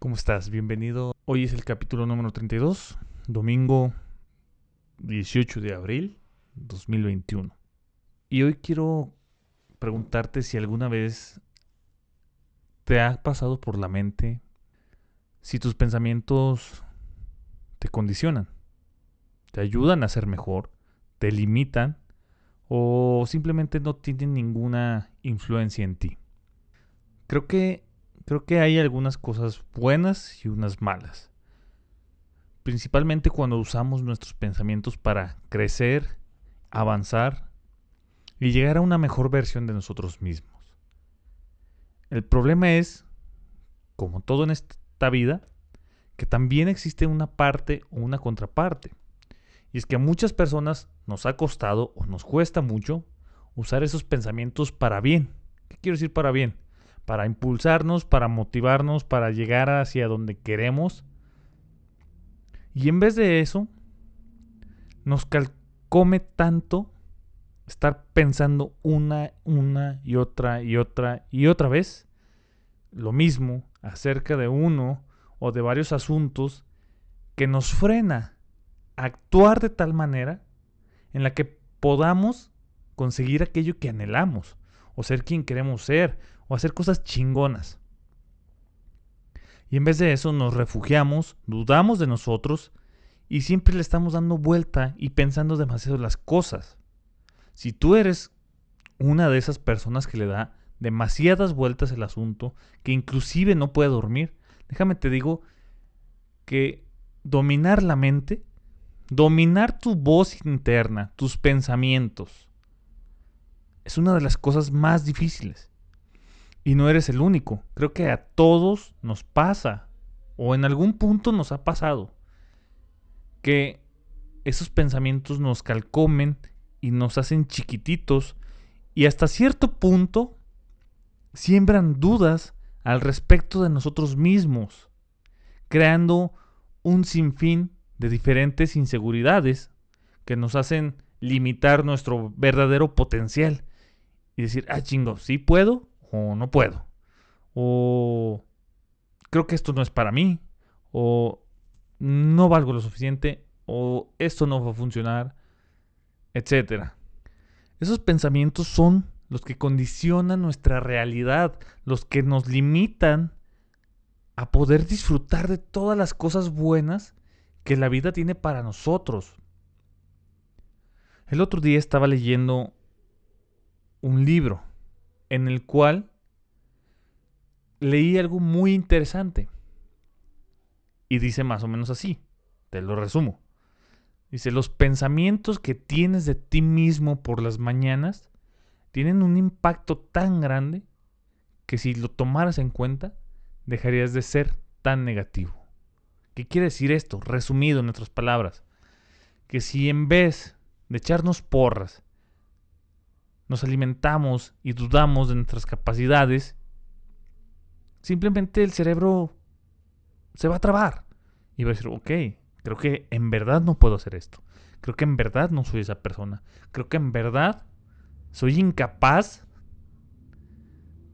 ¿Cómo estás? Bienvenido. Hoy es el capítulo número 32, domingo 18 de abril 2021. Y hoy quiero preguntarte si alguna vez te ha pasado por la mente si tus pensamientos te condicionan, te ayudan a ser mejor, te limitan o simplemente no tienen ninguna influencia en ti. Creo que creo que hay algunas cosas buenas y unas malas. Principalmente cuando usamos nuestros pensamientos para crecer, avanzar y llegar a una mejor versión de nosotros mismos. El problema es, como todo en esta vida, que también existe una parte o una contraparte. Y es que a muchas personas nos ha costado o nos cuesta mucho usar esos pensamientos para bien. ¿Qué quiero decir para bien? Para impulsarnos, para motivarnos, para llegar hacia donde queremos. Y en vez de eso, nos calcome tanto estar pensando una, una y otra y otra y otra vez lo mismo acerca de uno o de varios asuntos que nos frena a actuar de tal manera en la que podamos conseguir aquello que anhelamos, o ser quien queremos ser, o hacer cosas chingonas. Y en vez de eso nos refugiamos, dudamos de nosotros y siempre le estamos dando vuelta y pensando demasiado las cosas. Si tú eres una de esas personas que le da demasiadas vueltas el asunto, que inclusive no puede dormir, déjame te digo que dominar la mente, dominar tu voz interna, tus pensamientos, es una de las cosas más difíciles. Y no eres el único. Creo que a todos nos pasa, o en algún punto nos ha pasado, que esos pensamientos nos calcomen y nos hacen chiquititos y hasta cierto punto siembran dudas al respecto de nosotros mismos, creando un sinfín de diferentes inseguridades que nos hacen limitar nuestro verdadero potencial y decir, ah, chingo, sí puedo o no puedo. O creo que esto no es para mí. O no valgo lo suficiente. O esto no va a funcionar. Etcétera. Esos pensamientos son los que condicionan nuestra realidad, los que nos limitan a poder disfrutar de todas las cosas buenas que la vida tiene para nosotros. El otro día estaba leyendo un libro en el cual leí algo muy interesante. Y dice más o menos así, te lo resumo. Dice, los pensamientos que tienes de ti mismo por las mañanas tienen un impacto tan grande que si lo tomaras en cuenta, dejarías de ser tan negativo. ¿Qué quiere decir esto? Resumido en otras palabras, que si en vez de echarnos porras, nos alimentamos y dudamos de nuestras capacidades, simplemente el cerebro se va a trabar y va a decir, ok, creo que en verdad no puedo hacer esto. Creo que en verdad no soy esa persona. Creo que en verdad soy incapaz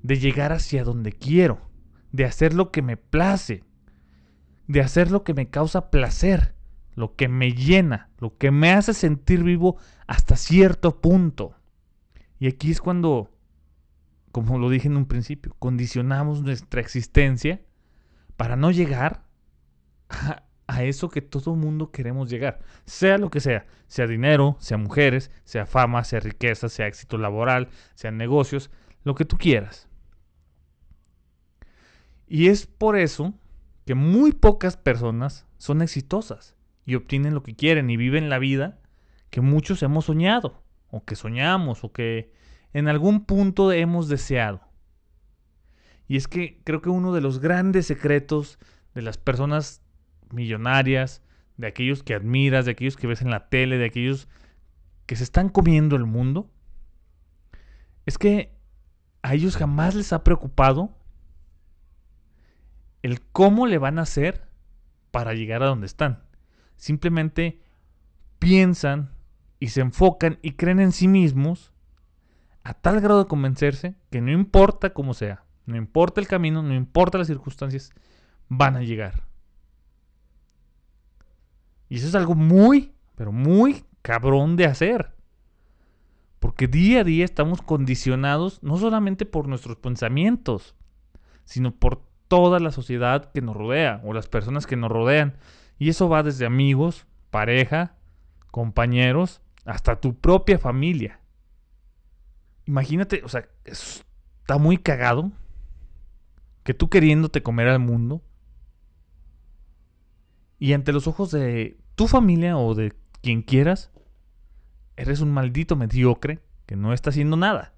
de llegar hacia donde quiero, de hacer lo que me place, de hacer lo que me causa placer, lo que me llena, lo que me hace sentir vivo hasta cierto punto. Y aquí es cuando, como lo dije en un principio, condicionamos nuestra existencia para no llegar a, eso que todo mundo queremos llegar. Sea lo que sea, sea dinero, sea mujeres, sea fama, sea riqueza, sea éxito laboral, sean negocios, lo que tú quieras. Y es por eso que muy pocas personas son exitosas y obtienen lo que quieren y viven la vida que muchos hemos soñado que soñamos, o que en algún punto hemos deseado. Y es que creo que uno de los grandes secretos de las personas millonarias, de aquellos que admiras, de aquellos que ves en la tele, de aquellos que se están comiendo el mundo, es que a ellos jamás les ha preocupado el cómo le van a hacer para llegar a donde están. Simplemente piensan y se enfocan y creen en sí mismos a tal grado de convencerse que no importa cómo sea, no importa el camino, no importa las circunstancias, van a llegar. Y eso es algo muy, pero muy cabrón de hacer. Porque día a día estamos condicionados no solamente por nuestros pensamientos, sino por toda la sociedad que nos rodea o las personas que nos rodean. Y eso va desde amigos, pareja, compañeros, hasta tu propia familia. Imagínate, o sea, está muy cagado que tú queriéndote comer al mundo y ante los ojos de tu familia o de quien quieras, eres un maldito mediocre que no está haciendo nada.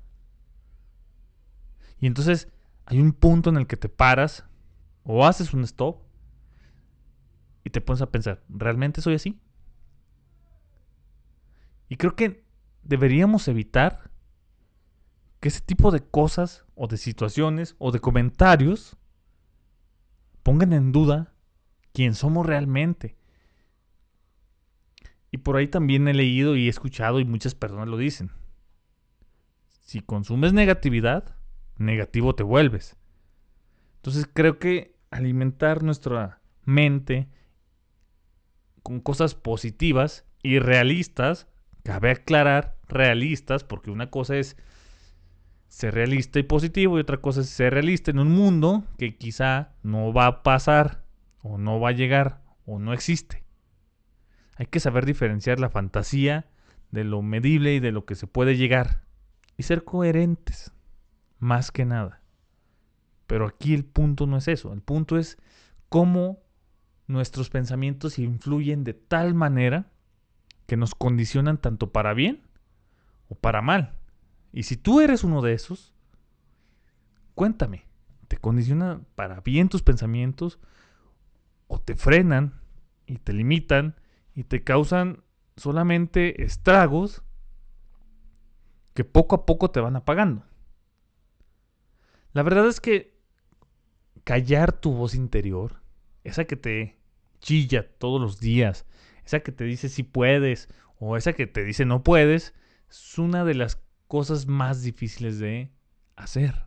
Y entonces hay un punto en el que te paras o haces un stop y te pones a pensar, ¿realmente soy así? Y creo que deberíamos evitar que ese tipo de cosas o de situaciones o de comentarios pongan en duda quién somos realmente. Y por ahí también he leído y he escuchado y muchas personas lo dicen. Si consumes negatividad, negativo te vuelves. Entonces creo que alimentar nuestra mente con cosas positivas y realistas, cabe aclarar realistas, porque una cosa es ser realista y positivo y otra cosa es ser realista en un mundo que quizá no va a pasar o no va a llegar o no existe. Hay que saber diferenciar la fantasía de lo medible y de lo que se puede llegar. Y ser coherentes, más que nada. Pero aquí el punto no es eso. El punto es cómo nuestros pensamientos influyen de tal manera que nos condicionan tanto para bien o para mal. Y si tú eres uno de esos, cuéntame, ¿te condicionan para bien tus pensamientos o te frenan y te limitan y te causan solamente estragos que poco a poco te van apagando. La verdad es que callar tu voz interior, esa que te chilla todos los días, esa que te dice si puedes o esa que te dice no puedes, es una de las cosas más difíciles de hacer.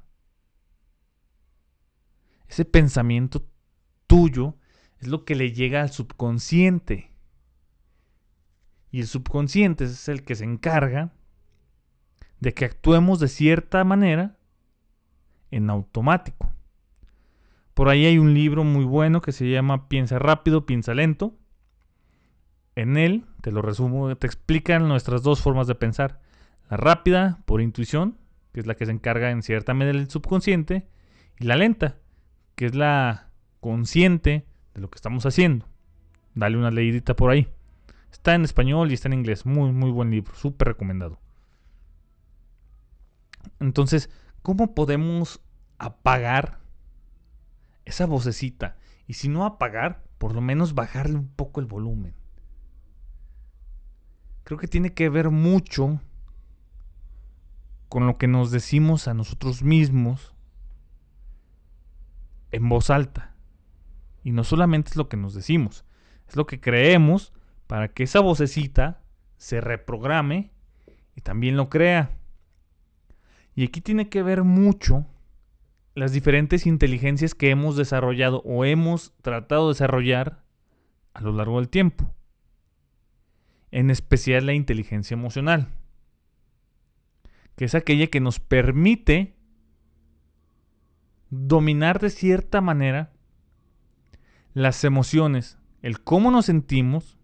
Ese pensamiento tuyo es lo que le llega al subconsciente. Y el subconsciente es el que se encarga de que actuemos de cierta manera en automático. Por ahí hay un libro muy bueno que se llama Piensa rápido, piensa lento. En él, te lo resumo, te explican nuestras dos formas de pensar. La rápida, por intuición, que es la que se encarga en cierta medida del subconsciente, y la lenta, que es la consciente de lo que estamos haciendo. Dale una leidita por ahí. Está en español y está en inglés. Muy, muy buen libro. Súper recomendado. Entonces, ¿cómo podemos apagar esa vocecita? Y si no apagar, por lo menos bajarle un poco el volumen. Creo que tiene que ver mucho con lo que nos decimos a nosotros mismos en voz alta. Y no solamente es lo que nos decimos, es lo que creemos para que esa vocecita se reprograme y también lo crea. Y aquí tiene que ver mucho las diferentes inteligencias que hemos desarrollado o hemos tratado de desarrollar a lo largo del tiempo. En especial la inteligencia emocional, que es aquella que nos permite dominar de cierta manera las emociones, el cómo nos sentimos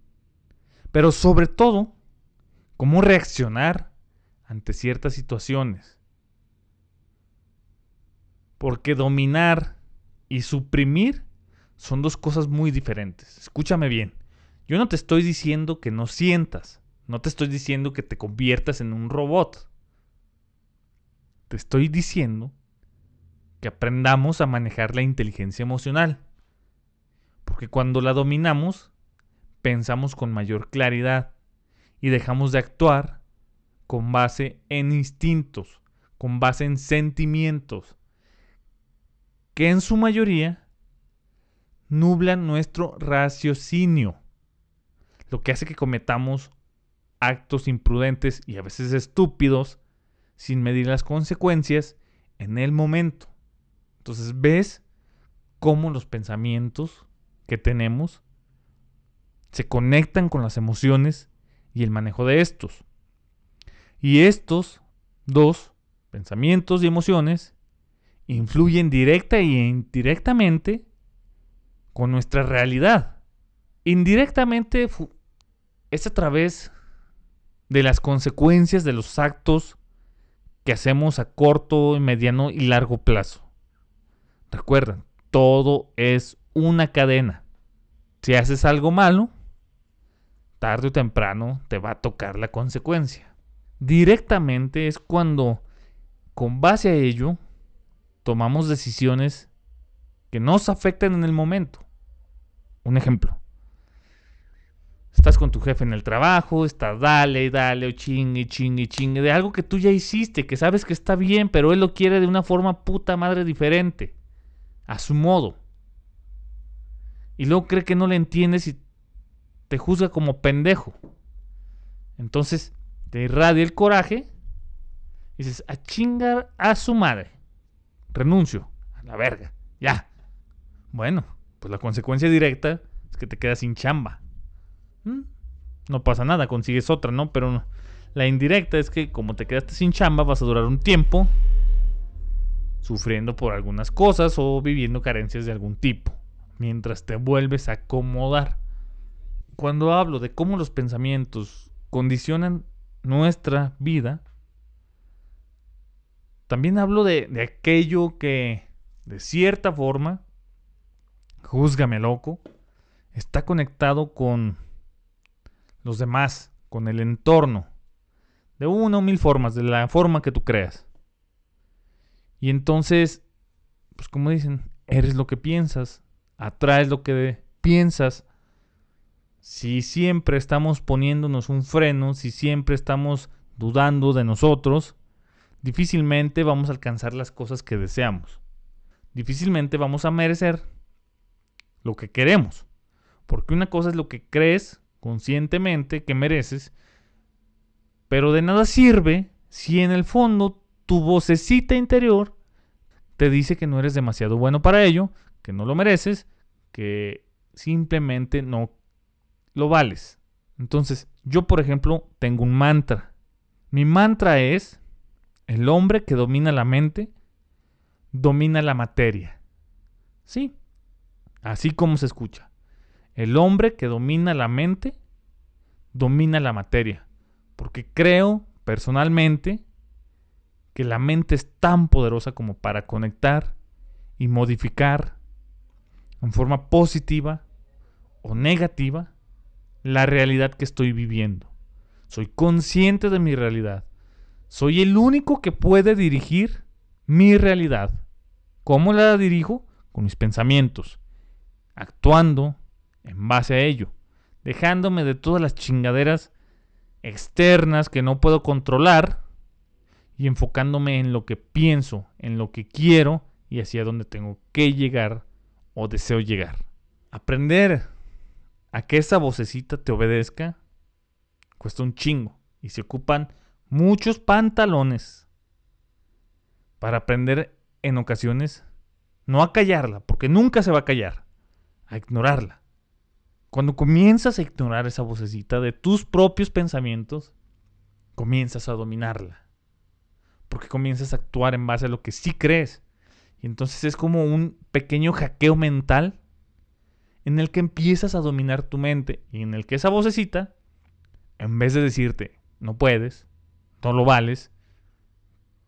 pero sobre todo, cómo reaccionar ante ciertas situaciones. Porque dominar y suprimir son dos cosas muy diferentes. Escúchame bien. Yo no te estoy diciendo que no sientas. No te estoy diciendo que te conviertas en un robot. Te estoy diciendo que aprendamos a manejar la inteligencia emocional. Porque cuando la dominamos, pensamos con mayor claridad y dejamos de actuar con base en instintos, con base en sentimientos, que en su mayoría nublan nuestro raciocinio, lo que hace que cometamos actos imprudentes y a veces estúpidos sin medir las consecuencias en el momento. Entonces ves cómo los pensamientos que tenemos se conectan con las emociones y el manejo de estos. Y estos dos, pensamientos y emociones, influyen directa y indirectamente con nuestra realidad. Indirectamente es a través de las consecuencias de los actos que hacemos a corto, mediano y largo plazo. Recuerden, todo es una cadena. Si haces algo malo, tarde o temprano te va a tocar la consecuencia. Directamente es cuando, con base a ello, tomamos decisiones que nos afectan en el momento. Un ejemplo. Estás con tu jefe en el trabajo, estás dale, dale, o chingue, chingue, chingue, de algo que tú ya hiciste, que sabes que está bien, pero él lo quiere de una forma puta madre diferente, a su modo. Y luego cree que no le entiendes y te juzga como pendejo. Entonces te irradia el coraje y dices, a chingar a su madre. Renuncio, a la verga, ya. Bueno, pues la consecuencia directa es que te quedas sin chamba. Mm, no pasa nada, consigues otra, ¿no? Pero la indirecta es que como te quedaste sin chamba, vas a durar un tiempo sufriendo por algunas cosas o viviendo carencias de algún tipo, mientras te vuelves a acomodar. Cuando hablo de cómo los pensamientos condicionan nuestra vida, también hablo de, de aquello que, de cierta forma, júzgame loco, está conectado con los demás, con el entorno, de una o mil formas, de la forma que tú creas. Y entonces, pues como dicen, eres lo que piensas, atraes lo que piensas. Si siempre estamos poniéndonos un freno, si siempre estamos dudando de nosotros, difícilmente vamos a alcanzar las cosas que deseamos. Difícilmente vamos a merecer lo que queremos. Porque una cosa es lo que crees conscientemente que mereces, pero de nada sirve si en el fondo tu vocecita interior te dice que no eres demasiado bueno para ello, que no lo mereces, que simplemente no lo vales. Entonces, yo por ejemplo tengo un mantra. Mi mantra es, el hombre que domina la mente, domina la materia. Sí, así como se escucha. El hombre que domina la mente, domina la materia. Porque creo personalmente que la mente es tan poderosa como para conectar y modificar en forma positiva o negativa la realidad que estoy viviendo. Soy consciente de mi realidad. Soy el único que puede dirigir mi realidad. ¿Cómo la dirijo? Con mis pensamientos, actuando en base a ello, dejándome de todas las chingaderas externas que no puedo controlar y enfocándome en lo que pienso, en lo que quiero y hacia dónde tengo que llegar o deseo llegar. Aprender a que esa vocecita te obedezca cuesta un chingo y se ocupan muchos pantalones para aprender en ocasiones no a callarla, porque nunca se va a callar, a ignorarla. Cuando comienzas a ignorar esa vocecita de tus propios pensamientos, comienzas a dominarla. Porque comienzas a actuar en base a lo que sí crees. Y entonces es como un pequeño hackeo mental en el que empiezas a dominar tu mente y en el que esa vocecita, en vez de decirte, no puedes, no lo vales,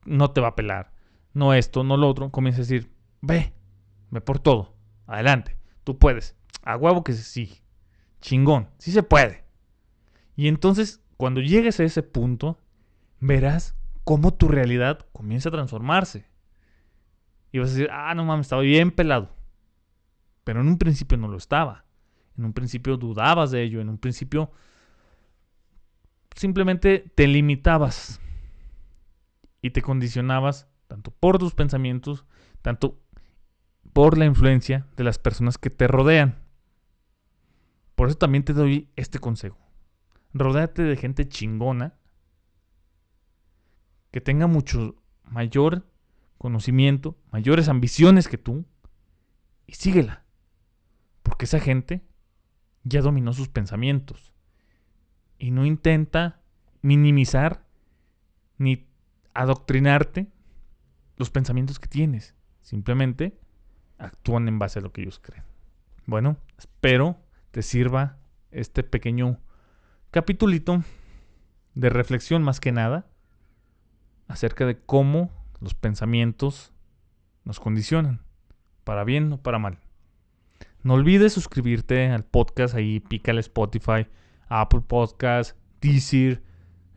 no te va a pelar, no esto, no lo otro, comienza a decir, ve, ve por todo, adelante, tú puedes, a huevo que sí, chingón, sí se puede. Y entonces, cuando llegues a ese punto, verás cómo tu realidad comienza a transformarse. Y vas a decir, ah, no mames, estaba bien pelado. Pero en un principio no lo estaba. En un principio dudabas de ello. En un principio simplemente te limitabas. Y te condicionabas tanto por tus pensamientos, tanto por la influencia de las personas que te rodean. Por eso también te doy este consejo. Rodéate de gente chingona que tenga mucho mayor conocimiento, mayores ambiciones que tú y síguela. Porque esa gente ya dominó sus pensamientos y no intenta minimizar ni adoctrinarte los pensamientos que tienes. Simplemente actúan en base a lo que ellos creen. Bueno, espero te sirva este pequeño capitulito de reflexión más que nada acerca de cómo los pensamientos nos condicionan, para bien o para mal. No olvides suscribirte al podcast, ahí pícale Spotify, Apple Podcast, Deezer,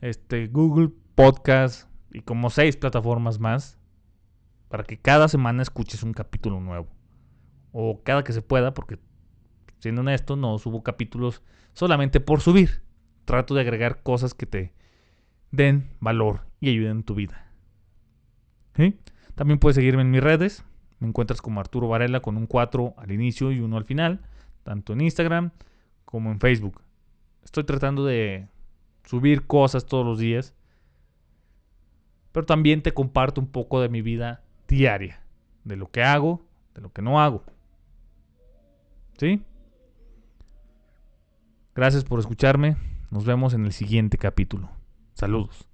este, Google Podcast y como seis plataformas más para que cada semana escuches un capítulo nuevo. O cada que se pueda, porque siendo honesto, no subo capítulos solamente por subir. Trato de agregar cosas que te den valor y ayuden en tu vida. También puedes seguirme en mis redes. Me encuentras como Arturo Varela con un 4 al inicio y uno al final, tanto en Instagram como en Facebook. Estoy tratando de subir cosas todos los días, pero también te comparto un poco de mi vida diaria, de lo que hago, de lo que no hago. ¿Sí? Gracias por escucharme. Nos vemos en el siguiente capítulo. Saludos.